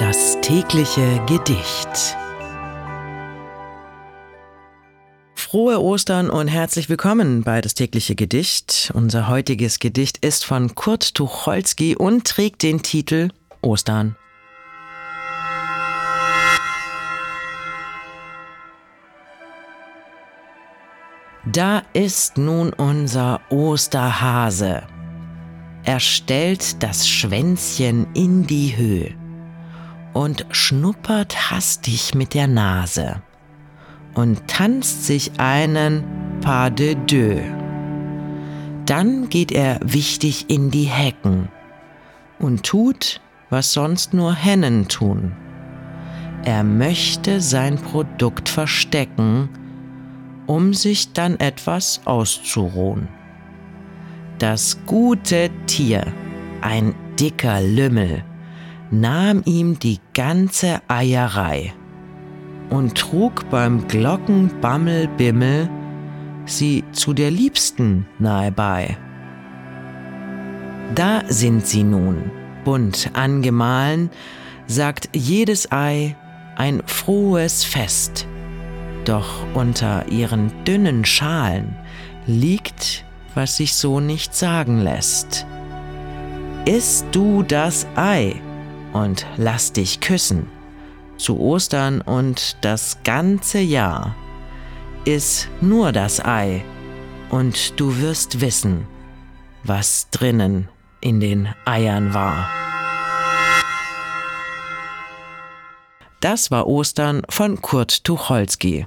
Das tägliche Gedicht. Frohe Ostern und herzlich willkommen bei das tägliche Gedicht. Unser heutiges Gedicht ist von Kurt Tucholsky und trägt den Titel Ostern. Da ist nun unser Osterhase. Er stellt das Schwänzchen in die Höhe und schnuppert hastig mit der Nase und tanzt sich einen Pas de deux. Dann geht er wichtig in die Hecken und tut, was sonst nur Hennen tun. Er möchte sein Produkt verstecken, um sich dann etwas auszuruhen. Das gute Tier, ein dicker Lümmel, nahm ihm die ganze Eierei und trug beim Glockenbammelbimmel sie zu der Liebsten nahe bei. Da sind sie nun, bunt angemahlen, sagt jedes Ei ein frohes Fest. Doch unter ihren dünnen Schalen liegt, was sich so nicht sagen lässt. Iss du das Ei und lass dich küssen zu Ostern und das ganze Jahr. Iss nur das Ei und du wirst wissen, was drinnen in den Eiern war. Das war Ostern von Kurt Tucholsky.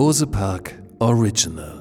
Bose Park Original